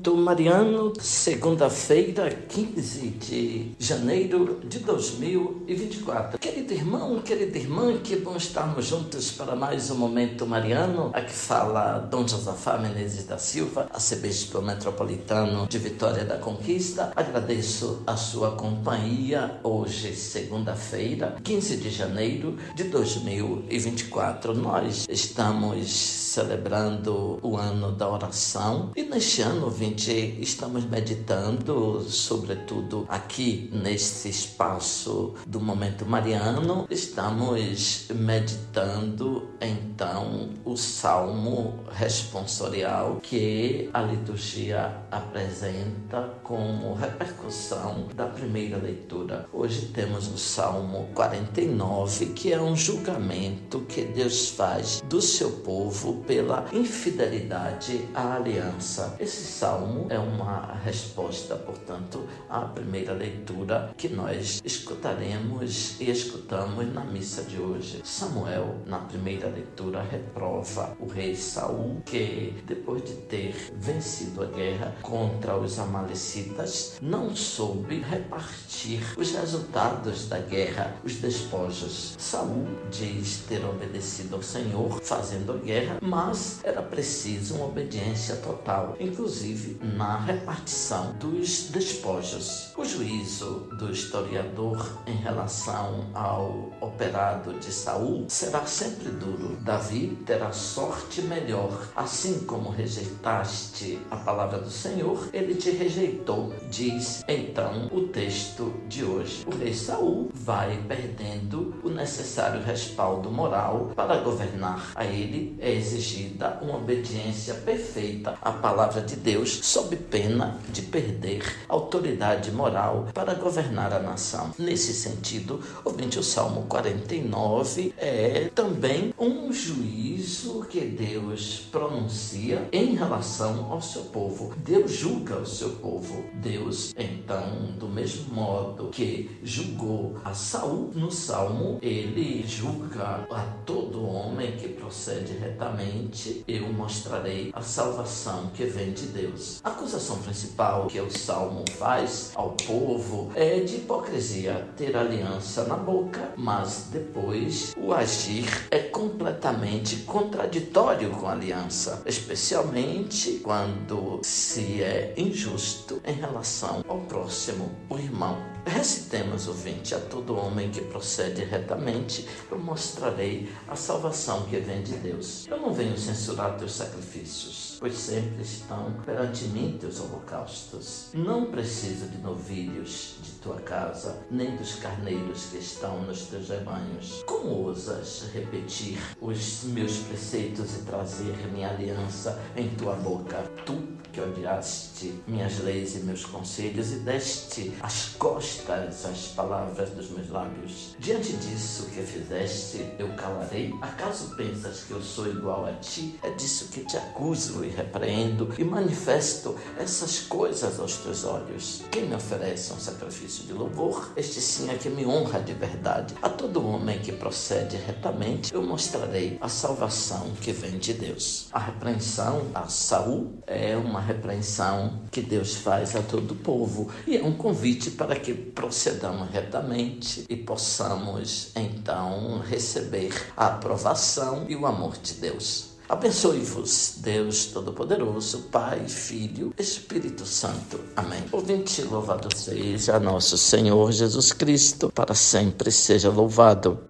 Momento Mariano, segunda-feira, 15 de janeiro de 2024. Querido irmão, querida irmã, que bom estarmos juntos para mais um Momento Mariano. Aqui fala Dom Josafá Menezes da Silva, arcebispo metropolitano de Vitória da Conquista. Agradeço a sua companhia hoje, segunda-feira, 15 de janeiro de 2024. Nós estamos celebrando o ano da oração e neste ano 20 estamos meditando, sobretudo aqui nesse espaço do momento mariano, estamos meditando então o salmo responsorial que a liturgia apresenta como repercussão da primeira leitura. Hoje temos o salmo 49, que é um julgamento que Deus faz do seu povo pela infidelidade à aliança. Esse salmo é uma resposta, portanto, à primeira leitura que nós escutaremos e escutamos na missa de hoje. Samuel, na primeira leitura, reprova o rei Saul que, depois de ter vencido a guerra contra os amalecitas, não soube repartir os resultados da guerra, os despojos. Saul diz ter obedecido ao Senhor, fazendo a guerra, mas era preciso uma obediência total, inclusive na repartição dos despojos. O juízo do historiador em relação ao operado de Saul será sempre duro. Davi terá sorte melhor, assim como rejeitaste a palavra do Senhor, ele te rejeitou, diz então o texto de hoje. O rei Saul vai perdendo o necessário respaldo moral para governar. A ele é exigida uma obediência perfeita à palavra de Deus, sob pena de perder autoridade moral para governar a nação. Nesse sentido, ouvinte, o Salmo 49 é também um juízo que Deus pronuncia em relação ao seu povo. Deus julga o seu povo. Deus, então, do mesmo modo que julgou a Saul no Salmo, ele julga a todo homem que procede retamente eu mostrarei a salvação que vem de Deus. A acusação principal que o salmo faz ao povo é de hipocrisia, ter aliança na boca, mas depois o agir é completamente contraditório com a aliança, especialmente quando se é injusto em relação ao próximo, o irmão. Recitemos, ouvinte, a todo homem que procede retamente, eu mostrarei a salvação que vem de Deus. Eu não venho censurar teus sacrifícios, pois sempre estão perante mim teus holocaustos. Não preciso de novilhos de tua casa, nem dos carneiros que estão nos teus rebanhos. Como ousas repetir os meus preceitos e trazer minha aliança em tua boca? Tu que odiaste minhas leis e meus conselhos e deste as costas às palavras dos meus lábios. Diante disso que fizeste, eu calarei. Acaso pensas que eu sou igual a ti? É disso que te acuso e repreendo e manifesto essas coisas aos teus olhos. Quem me oferece um sacrifício de louvor, este sim é que me honra de verdade. A todo homem que procede retamente, eu mostrarei a salvação que vem de Deus. A repreensão a Saul é uma repreensão que Deus faz a todo o povo e é um convite para que procedamos retamente e possamos então receber a aprovação e o amor de Deus. Abençoe-vos, Deus Todo-Poderoso, Pai, Filho, Espírito Santo. Amém. Ouvinte, louvado seja nosso Senhor Jesus Cristo, para sempre seja louvado.